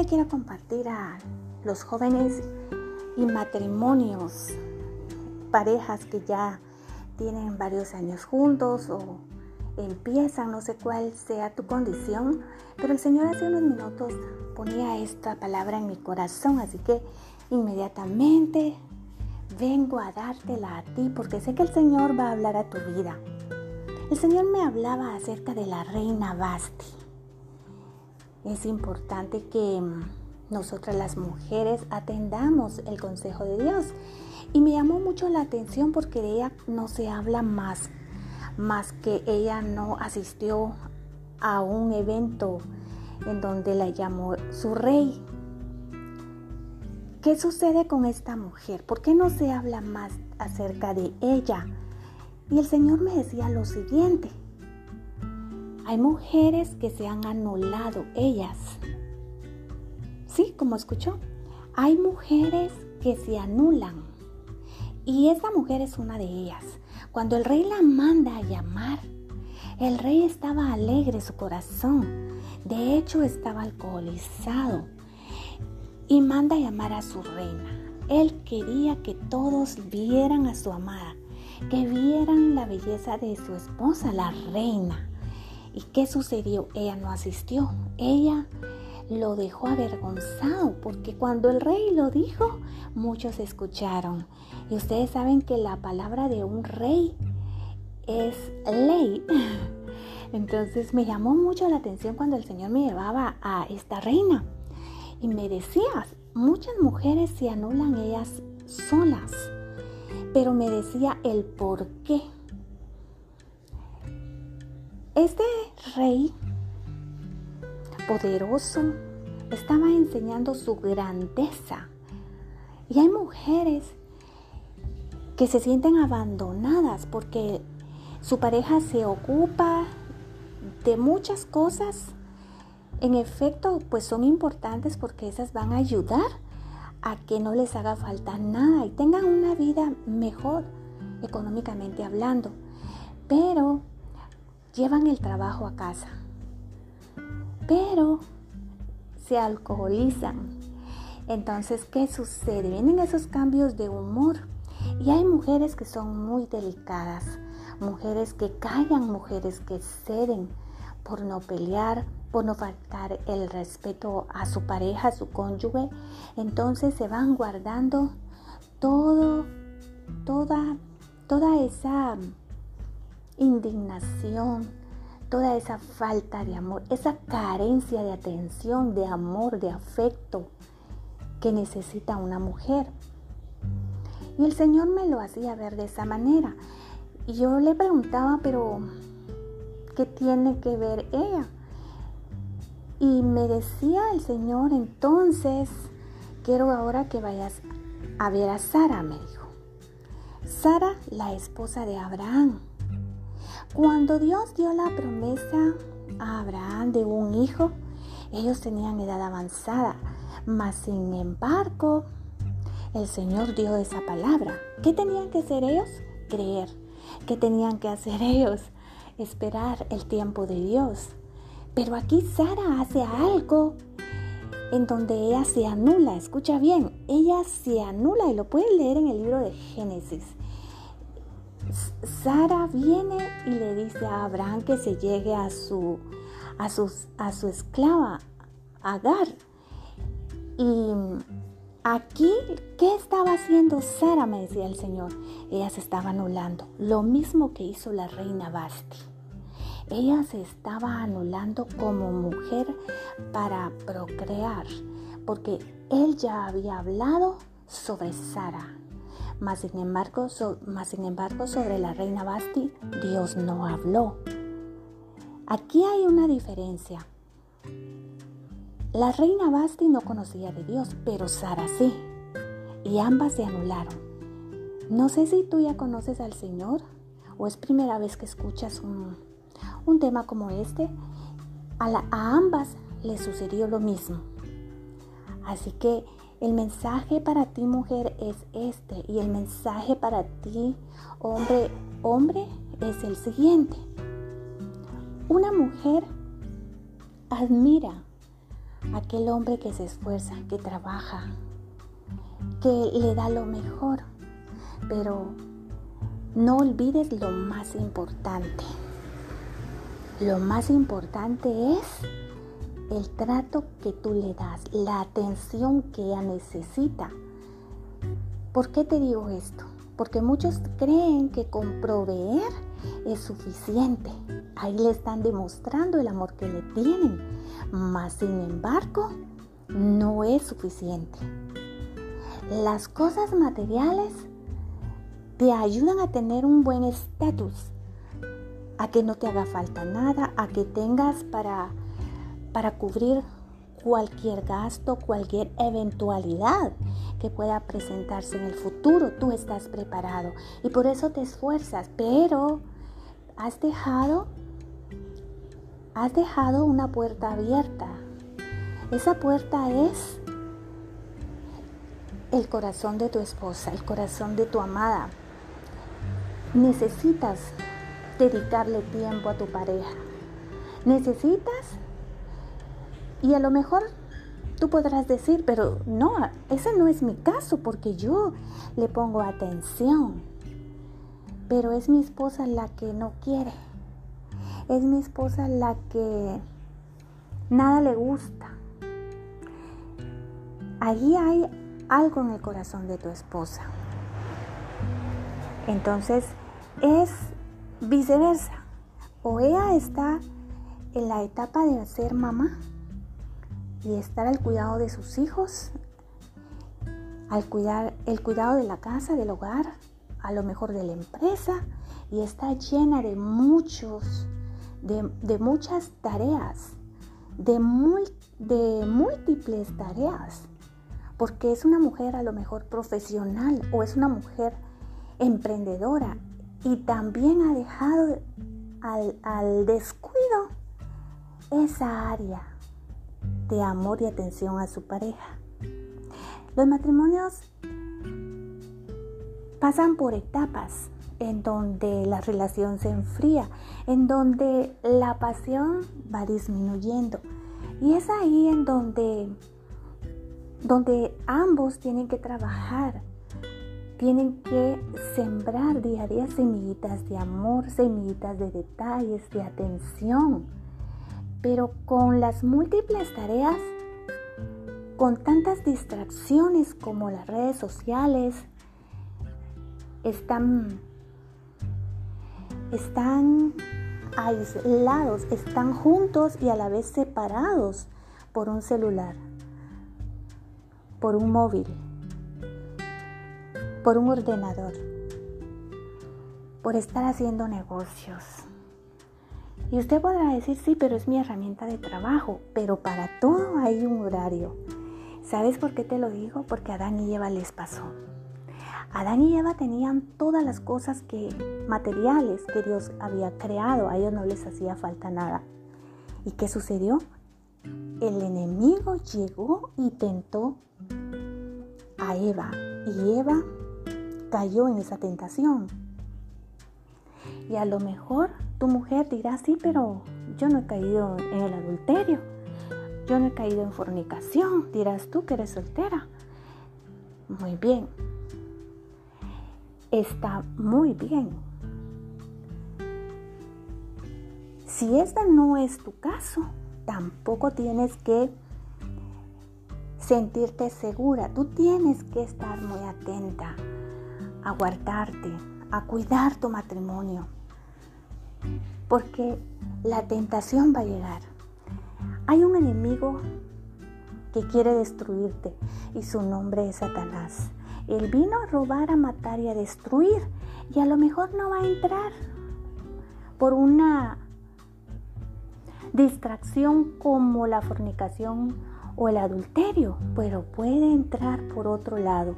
le quiero compartir a los jóvenes y matrimonios, parejas que ya tienen varios años juntos o empiezan, no sé cuál sea tu condición, pero el Señor hace unos minutos ponía esta palabra en mi corazón, así que inmediatamente vengo a dártela a ti porque sé que el Señor va a hablar a tu vida. El Señor me hablaba acerca de la reina Basti. Es importante que nosotras las mujeres atendamos el consejo de Dios. Y me llamó mucho la atención porque de ella no se habla más, más que ella no asistió a un evento en donde la llamó su rey. ¿Qué sucede con esta mujer? ¿Por qué no se habla más acerca de ella? Y el Señor me decía lo siguiente. Hay mujeres que se han anulado ellas. Sí, como escuchó. Hay mujeres que se anulan. Y esta mujer es una de ellas. Cuando el rey la manda a llamar, el rey estaba alegre su corazón. De hecho, estaba alcoholizado. Y manda a llamar a su reina. Él quería que todos vieran a su amada, que vieran la belleza de su esposa, la reina. ¿Y qué sucedió? Ella no asistió. Ella lo dejó avergonzado porque cuando el rey lo dijo, muchos escucharon. Y ustedes saben que la palabra de un rey es ley. Entonces me llamó mucho la atención cuando el Señor me llevaba a esta reina y me decía, muchas mujeres se anulan ellas solas, pero me decía el por qué. Este rey poderoso estaba enseñando su grandeza. Y hay mujeres que se sienten abandonadas porque su pareja se ocupa de muchas cosas. En efecto, pues son importantes porque esas van a ayudar a que no les haga falta nada y tengan una vida mejor económicamente hablando. Pero llevan el trabajo a casa pero se alcoholizan. Entonces, ¿qué sucede? Vienen esos cambios de humor y hay mujeres que son muy delicadas, mujeres que callan, mujeres que ceden por no pelear, por no faltar el respeto a su pareja, a su cónyuge. Entonces se van guardando todo, toda, toda esa indignación, toda esa falta de amor, esa carencia de atención, de amor, de afecto que necesita una mujer. Y el Señor me lo hacía ver de esa manera. Y yo le preguntaba, pero ¿qué tiene que ver ella? Y me decía el Señor, entonces, quiero ahora que vayas a ver a Sara, me dijo. Sara, la esposa de Abraham. Cuando Dios dio la promesa a Abraham de un hijo, ellos tenían edad avanzada, mas sin embargo, el Señor dio esa palabra. ¿Qué tenían que hacer ellos? Creer. ¿Qué tenían que hacer ellos? Esperar el tiempo de Dios. Pero aquí Sara hace algo en donde ella se anula. Escucha bien, ella se anula y lo pueden leer en el libro de Génesis. Sara viene y le dice a Abraham que se llegue a su, a a su esclava, Agar. Y aquí, ¿qué estaba haciendo Sara? Me decía el Señor. Ella se estaba anulando. Lo mismo que hizo la reina Basti. Ella se estaba anulando como mujer para procrear, porque él ya había hablado sobre Sara. Mas sin, embargo, sin embargo, sobre la reina Basti, Dios no habló. Aquí hay una diferencia. La reina Basti no conocía de Dios, pero Sara sí. Y ambas se anularon. No sé si tú ya conoces al Señor o es primera vez que escuchas un, tema como este. A, a ambas les sucedió lo mismo. Así que el mensaje para ti mujer es este y el mensaje para ti hombre, hombre es el siguiente. Una mujer admira aquel hombre que se esfuerza, que trabaja, que le da lo mejor. Pero no olvides lo más importante. Lo más importante es el trato que tú le das, la atención que ella necesita. ¿Por qué te digo esto? Porque muchos creen que con proveer es suficiente. Ahí le están demostrando el amor que le tienen. Mas, sin embargo, no es suficiente. Las cosas materiales te ayudan a tener un buen estatus, a que no te haga falta nada, a que tengas para para cubrir cualquier gasto, cualquier eventualidad que pueda presentarse en el futuro. Tú estás preparado y por eso te esfuerzas, pero has dejado has dejado una puerta abierta. Esa puerta es el corazón de tu esposa, el corazón de tu amada. Necesitas dedicarle tiempo a tu pareja. Necesitas y a lo mejor tú podrás decir, pero no, ese no es mi caso porque yo le pongo atención. Pero es mi esposa la que no quiere. Es mi esposa la que nada le gusta. Allí hay algo en el corazón de tu esposa. Entonces es viceversa. O ella está en la etapa de ser mamá y estar al cuidado de sus hijos, al cuidar el cuidado de la casa, del hogar, a lo mejor de la empresa y está llena de muchos, de, muchas tareas, de, de múltiples tareas, porque es una mujer a lo mejor profesional o es una mujer emprendedora y también ha dejado al, al descuido esa área de amor y atención a su pareja. Los matrimonios pasan por etapas en donde la relación se enfría, en donde la pasión va disminuyendo. Y es ahí en donde, donde ambos tienen que trabajar, tienen que sembrar día a día semillitas de amor, semillitas de detalles, de atención pero con las múltiples tareas, con tantas distracciones como las redes sociales, están, están aislados, están juntos y a la vez separados por un celular, por un móvil, por un ordenador, por estar haciendo negocios y usted podrá decir, sí, pero es mi herramienta de trabajo, pero para todo hay un horario. ¿Sabes por qué te lo digo? Porque Adán y Eva les pasó. Adán y Eva tenían todas las cosas que materiales que Dios había creado, a ellos no les hacía falta nada. ¿Y qué sucedió? El enemigo llegó y tentó a Eva y Eva cayó en esa tentación. Y a lo mejor tu mujer dirá, sí, pero yo no he caído en el adulterio, yo no he caído en fornicación, dirás tú que eres soltera. Muy bien, está muy bien. Si este no es tu caso, tampoco tienes que sentirte segura. Tú tienes que estar muy atenta a guardarte, a cuidar tu matrimonio porque la tentación va a llegar. Hay un enemigo que quiere destruirte y su nombre es Satanás. Él vino a robar, a matar y a destruir y a lo mejor no va a entrar por una distracción como la fornicación o el adulterio, pero puede entrar por otro lado,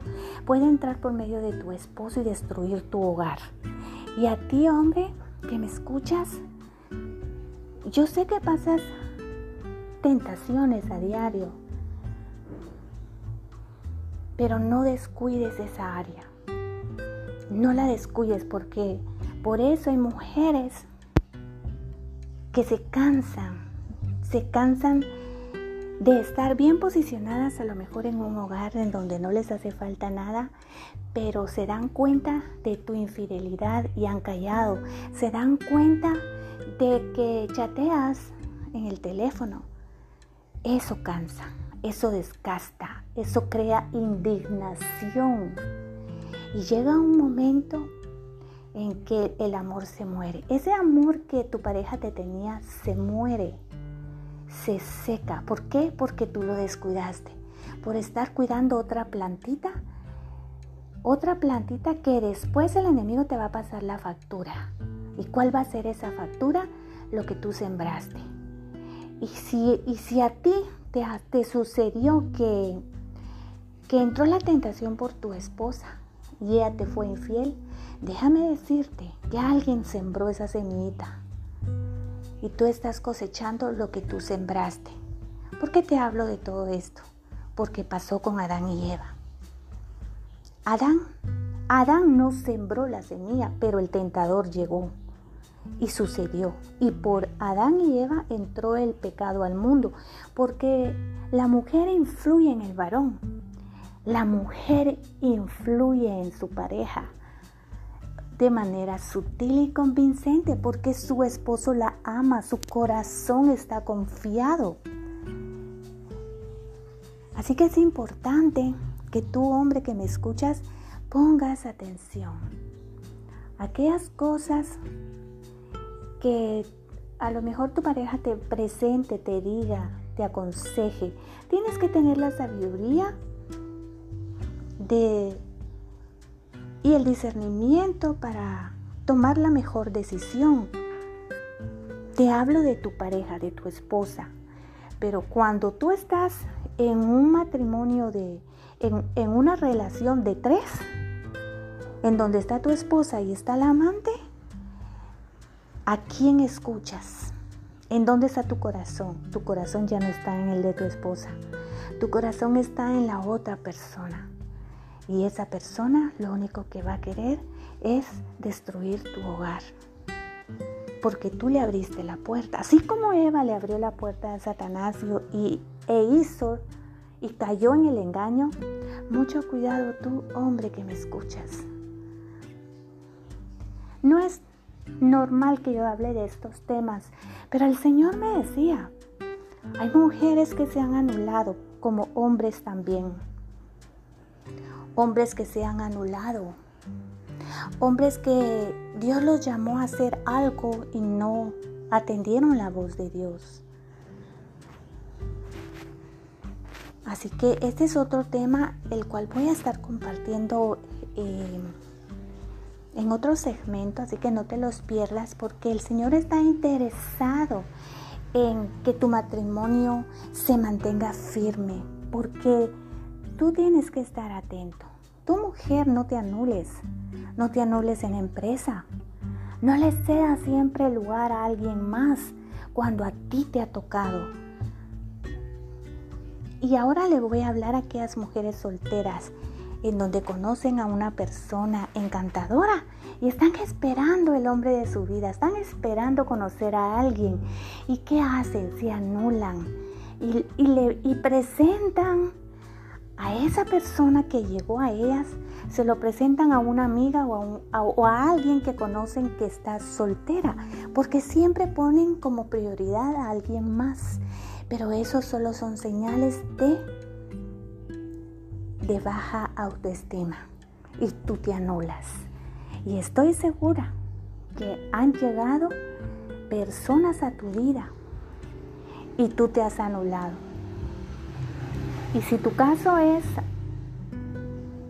puede entrar por medio de tu esposo y destruir tu hogar. Y a ti, hombre, que me escuchas, yo sé que pasas tentaciones a diario, pero no descuides esa área. No la descuides porque por eso hay mujeres que se cansan, se cansan de estar bien posicionadas a lo mejor en un hogar en donde no les hace falta nada, pero se dan cuenta de tu infidelidad y han callado. Se dan cuenta de que chateas en el teléfono. Eso cansa, eso desgasta, eso crea indignación. Y llega un momento en que el amor se muere. Ese amor que tu pareja te tenía se muere se seca. ¿Por qué? Porque tú lo descuidaste. Por estar cuidando otra plantita. Otra plantita que después el enemigo te va a pasar la factura. ¿Y cuál va a ser esa factura? Lo que tú sembraste. Y si, y si a ti te, te sucedió que, que entró la tentación por tu esposa y ella te fue infiel, déjame decirte que alguien sembró esa semillita y tú estás cosechando lo que tú sembraste. ¿Por qué te hablo de todo esto? Porque pasó con Adán y Eva. Adán, Adán no sembró la semilla, pero el tentador llegó y sucedió. Y por Adán y Eva entró el pecado al mundo, porque la mujer influye en el varón. La mujer influye en su pareja de manera sutil y convincente porque su esposo la ama, su corazón está confiado. Así que es importante que tú, hombre que me escuchas, pongas atención. Aquellas cosas que a lo mejor tu pareja te presente, te diga, te aconseje, tienes que tener la sabiduría de y el discernimiento para tomar la mejor decisión. Te hablo de tu pareja, de tu esposa, pero cuando tú estás en un matrimonio de, en, en una relación de tres, en donde está tu esposa y está la amante, ¿a quién escuchas? ¿En dónde está tu corazón? Tu corazón ya no está en el de tu esposa. Tu corazón está en la otra persona. Y esa persona lo único que va a querer es destruir tu hogar. Porque tú le abriste la puerta. Así como Eva le abrió la puerta a Satanás y, e hizo y cayó en el engaño, mucho cuidado tú, hombre que me escuchas. No es normal que yo hable de estos temas, pero el Señor me decía, hay mujeres que se han anulado como hombres también hombres que se han anulado, hombres que Dios los llamó a hacer algo y no atendieron la voz de Dios. Así que este es otro tema el cual voy a estar compartiendo eh, en otro segmento, así que no te los pierdas porque el Señor está interesado en que tu matrimonio se mantenga firme, porque tú tienes que estar atento. Tu mujer no te anules, no te anules en empresa. No le cedas siempre lugar a alguien más cuando a ti te ha tocado. Y ahora le voy a hablar a aquellas mujeres solteras en donde conocen a una persona encantadora y están esperando el hombre de su vida, están esperando conocer a alguien. ¿Y qué hacen? Se anulan y, le, y presentan a esa persona que llegó a ellas, se lo presentan a una amiga o a, alguien que conocen que está soltera, porque siempre ponen como prioridad a alguien más. Pero eso solo son señales de, de baja autoestima y tú te anulas. Y estoy segura que han llegado personas a tu vida y tú te has anulado y si tu caso es,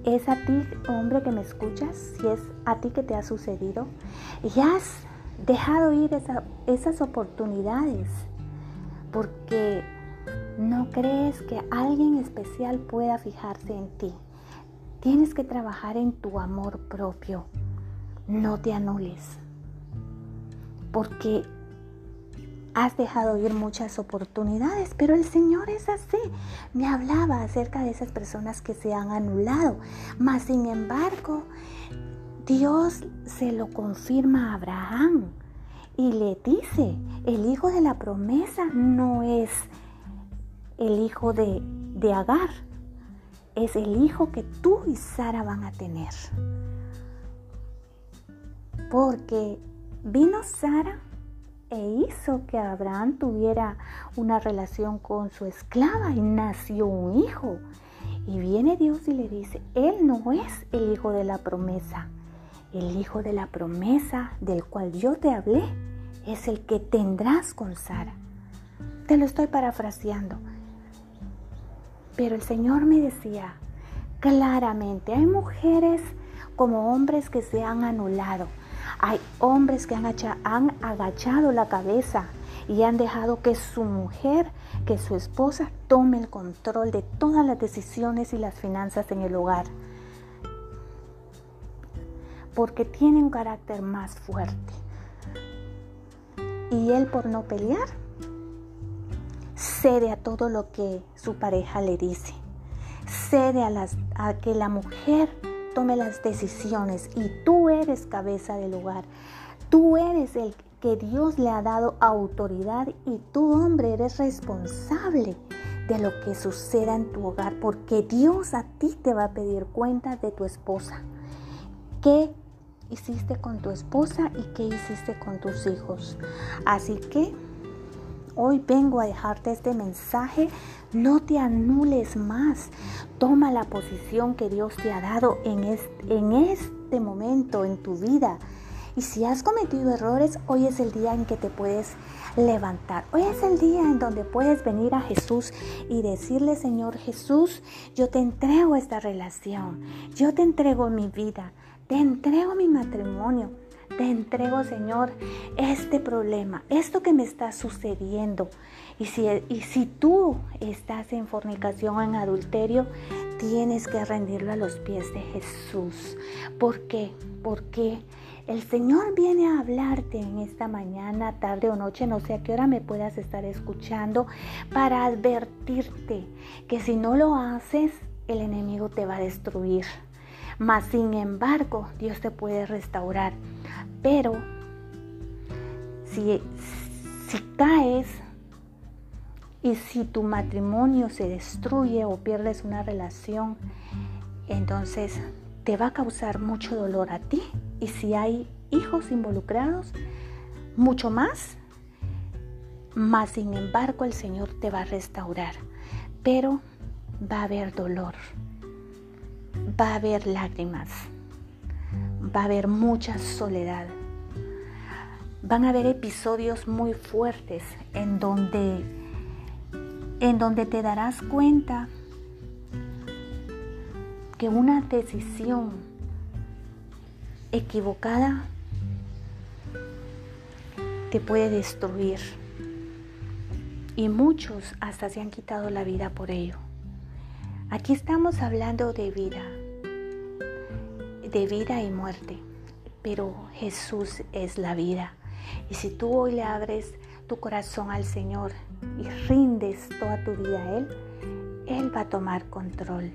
es a ti, hombre que me escuchas, si es a ti que te ha sucedido, y has dejado ir esas oportunidades porque no crees que alguien especial pueda fijarse en ti. Tienes que trabajar en tu amor propio. No te anules. Porque has dejado ir muchas oportunidades, pero el Señor es así. Me hablaba acerca de esas personas que se han anulado, mas sin embargo, Dios se lo confirma a Abraham y le dice, el hijo de la promesa no es el hijo de, de Agar, es el hijo que tú y Sara van a tener. Porque vino Sara e hizo que Abraham tuviera una relación con su esclava y nació un hijo. Y viene Dios y le dice, Él no es el hijo de la promesa. El hijo de la promesa del cual yo te hablé es el que tendrás con Sara. Te lo estoy parafraseando. Pero el Señor me decía claramente, hay mujeres como hombres que se han anulado. Hay hombres que han, agachado la cabeza y han dejado que su mujer, que su esposa tome el control de todas las decisiones y las finanzas en el hogar. Porque tiene un carácter más fuerte. Y él por no pelear, cede a todo lo que su pareja le dice. Cede a, las, a que la mujer tome las decisiones y tú eres cabeza del hogar. Tú eres el que Dios le ha dado autoridad y tú hombre eres responsable de lo que suceda en tu hogar porque Dios a ti te va a pedir cuenta de tu esposa. ¿Qué hiciste con tu esposa y qué hiciste con tus hijos? Así que hoy vengo a dejarte este mensaje. No te anules más. Toma la posición que Dios te ha dado en este, en este momento en tu vida. Y si has cometido errores, hoy es el día en que te puedes levantar. Hoy es el día en donde puedes venir a Jesús y decirle, Señor Jesús, yo te entrego esta relación, yo te entrego mi vida, te entrego mi matrimonio. Te entrego, Señor, este problema, esto que me está sucediendo. Y si, y si tú estás en fornicación en adulterio, tienes que rendirlo a los pies de Jesús. ¿Por qué? Porque el Señor viene a hablarte en esta mañana, tarde o noche, no sé a qué hora me puedas estar escuchando, para advertirte que si no lo haces, el enemigo te va a destruir. Mas sin embargo, Dios te puede restaurar. Pero si, si caes y si tu matrimonio se destruye o pierdes una relación, entonces te va a causar mucho dolor a ti y si hay hijos involucrados, mucho más. Mas sin embargo el Señor te va a restaurar, pero va a haber dolor, va a haber lágrimas, va a haber mucha soledad. Van a haber episodios muy fuertes en donde en donde te darás cuenta que una decisión equivocada te puede destruir. Y muchos hasta se han quitado la vida por ello. Aquí estamos hablando de vida, de vida y muerte, pero Jesús es la vida. Y si tú hoy le abres tu corazón al Señor y rindes toda tu vida a Él, Él va a tomar control.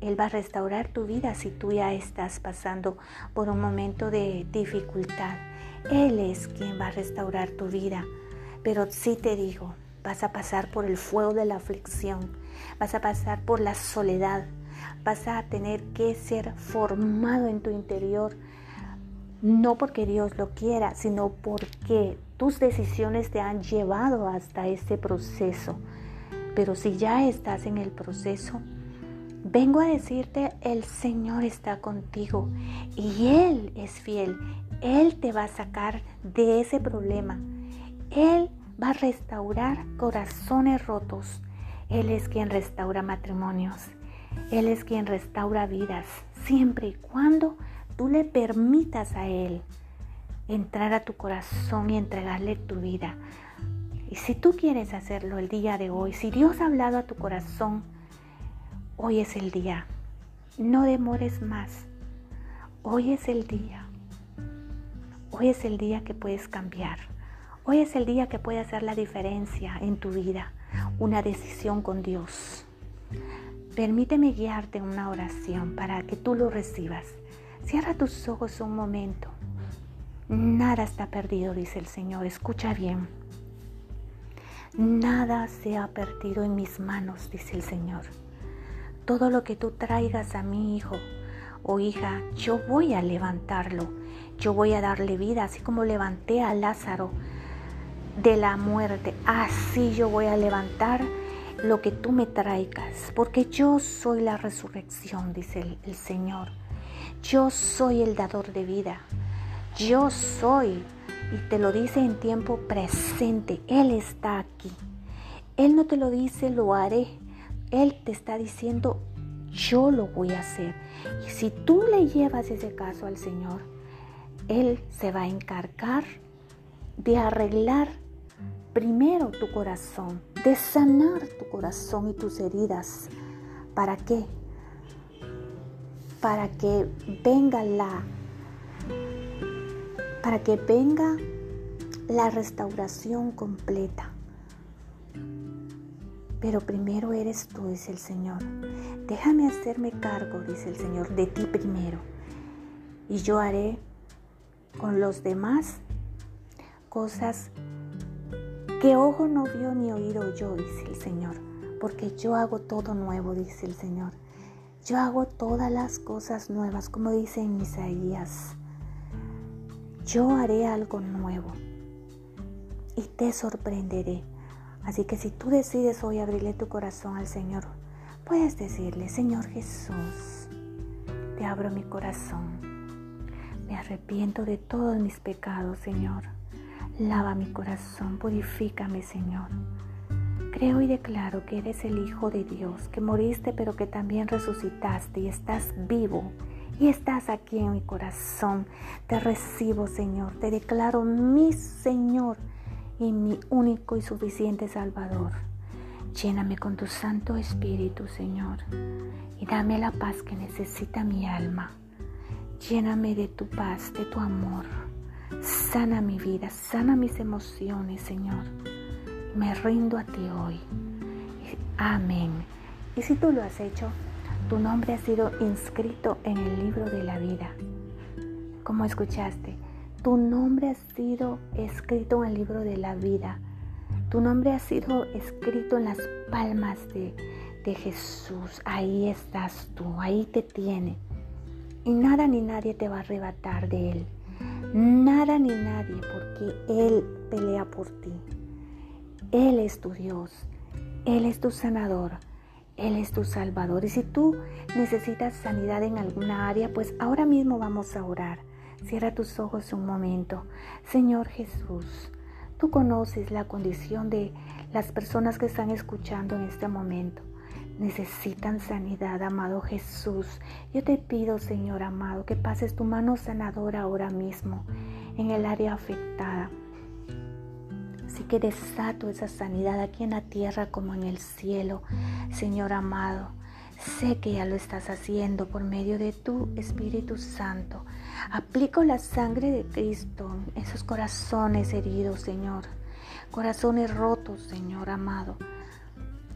Él va a restaurar tu vida si tú ya estás pasando por un momento de dificultad. Él es quien va a restaurar tu vida. Pero sí te digo, vas a pasar por el fuego de la aflicción, vas a pasar por la soledad, vas a tener que ser formado en tu interior, no porque Dios lo quiera, sino porque tus decisiones te han llevado hasta este proceso. Pero si ya estás en el proceso, Vengo a decirte, el Señor está contigo y Él es fiel. Él te va a sacar de ese problema. Él va a restaurar corazones rotos. Él es quien restaura matrimonios. Él es quien restaura vidas, siempre y cuando tú le permitas a Él entrar a tu corazón y entregarle tu vida. Y si tú quieres hacerlo el día de hoy, si Dios ha hablado a tu corazón, Hoy es el día. No demores más. Hoy es el día. Hoy es el día que puedes cambiar. Hoy es el día que puede hacer la diferencia en tu vida. Una decisión con Dios. Permíteme guiarte en una oración para que tú lo recibas. Cierra tus ojos un momento. Nada está perdido, dice el Señor. Escucha bien. Nada se ha perdido en mis manos, dice el Señor. Todo lo que tú traigas a mi hijo o hija, yo voy a levantarlo. Yo voy a darle vida, así como levanté a Lázaro de la muerte. Así yo voy a levantar lo que tú me traigas, porque yo soy la resurrección, dice el, Señor. Yo soy el dador de vida. Yo soy y te lo dice en tiempo presente. Él está aquí. Él no te lo dice, lo haré. Él te está diciendo, yo lo voy a hacer. Y si tú le llevas ese caso al Señor, Él se va a encargar de arreglar primero tu corazón, de sanar tu corazón y tus heridas. ¿Para qué? Para que venga la para que venga la restauración completa. Pero primero eres tú, dice el Señor. Déjame hacerme cargo, dice el Señor, de ti primero. Y yo haré con los demás cosas que ojo no vio ni oído yo, dice el Señor. Porque yo hago todo nuevo, dice el Señor. Yo hago todas las cosas nuevas, como dice en Isaías yo haré algo nuevo y te sorprenderé. Así que si tú decides hoy abrirle tu corazón al Señor, puedes decirle, Señor Jesús, te abro mi corazón. Me arrepiento de todos mis pecados, Señor. Lava mi corazón, purifícame, Señor. Creo y declaro que eres el Hijo de Dios, que moriste pero que también resucitaste y estás vivo y estás aquí en mi corazón. Te recibo, Señor. Te declaro mi Señor y mi único y suficiente Salvador. Lléname con tu Santo Espíritu, Señor, y dame la paz que necesita mi alma. Lléname de tu paz, de tu amor. Sana mi vida, sana mis emociones, Señor. Me rindo a ti hoy. Amén. Y si tú lo has hecho, tu nombre ha sido inscrito en el libro de la vida. Como escuchaste, tu nombre ha sido escrito en el libro de la vida. Tu nombre ha sido escrito en las palmas de, de Jesús. Ahí estás tú, ahí te tiene. Y nada ni nadie te va a arrebatar de Él. Nada ni nadie, porque Él pelea por ti. Él es tu Dios. Él es tu sanador. Él es tu Salvador. Y si tú necesitas sanidad en alguna área, pues ahora mismo vamos a orar. Cierra tus ojos un momento. Señor Jesús, tú conoces la condición de las personas que están escuchando en este momento. Necesitan sanidad, amado Jesús. Yo te pido, Señor amado, que pases tu mano sanadora ahora mismo en el área afectada. Así que desato esa sanidad aquí en la tierra como en el cielo, Señor amado. Sé que ya lo estás haciendo por medio de tu Espíritu Santo. Aplico la sangre de Cristo en esos corazones heridos, Señor. Corazones rotos, Señor amado.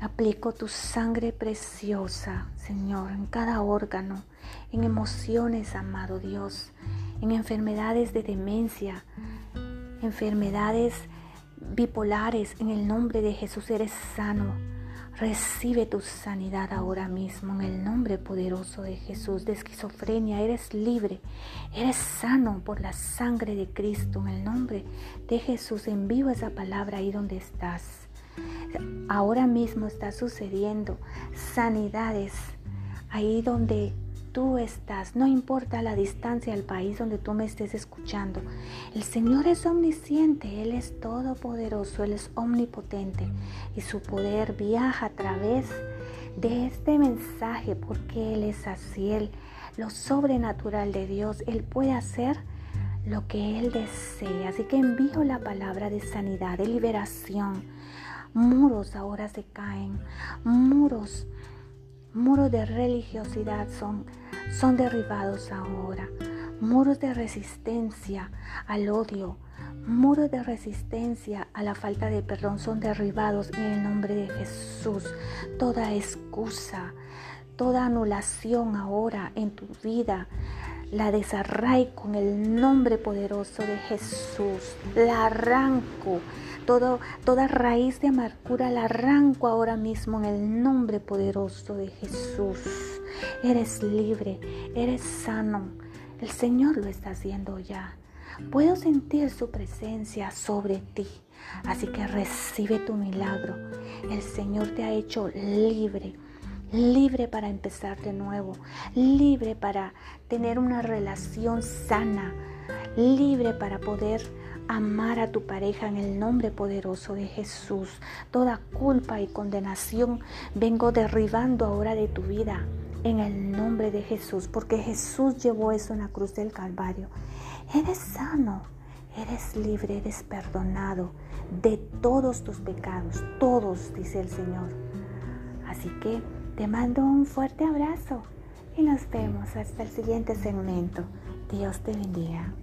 Aplico tu sangre preciosa, Señor, en cada órgano, en emociones, amado Dios, en enfermedades de demencia, enfermedades bipolares, en el nombre de Jesús eres sano. Recibe tu sanidad ahora mismo en el nombre poderoso de Jesús. De esquizofrenia eres libre, eres sano por la sangre de Cristo. En el nombre de Jesús envío esa palabra ahí donde estás. Ahora mismo está sucediendo sanidades ahí donde tú estás, no importa la distancia al país donde tú me estés escuchando. El Señor es omnisciente, Él es todopoderoso, Él es omnipotente y su poder viaja a través de este mensaje porque Él es así, Él, lo sobrenatural de Dios, Él puede hacer lo que Él desea. Así que envío la palabra de sanidad, de liberación. Muros ahora se caen, muros, muros de religiosidad son son derribados ahora. Muros de resistencia al odio, muros de resistencia a la falta de perdón son derribados en el nombre de Jesús. Toda excusa, toda anulación ahora en tu vida, la desarraigo con el nombre poderoso de Jesús. La arranco. Toda raíz de amargura la arranco ahora mismo en el nombre poderoso de Jesús. Eres libre, eres sano. El Señor lo está haciendo ya. Puedo sentir su presencia sobre ti. Así que recibe tu milagro. El Señor te ha hecho libre libre para empezar de nuevo, libre para tener una relación sana, libre para poder amar a tu pareja en el nombre poderoso de Jesús. Toda culpa y condenación vengo derribando ahora de tu vida en el nombre de Jesús, porque Jesús llevó eso en la cruz del Calvario. Eres sano, eres libre, eres perdonado de todos tus pecados, todos, dice el Señor. Así que te mando un fuerte abrazo y nos vemos hasta el siguiente segmento. Dios te bendiga.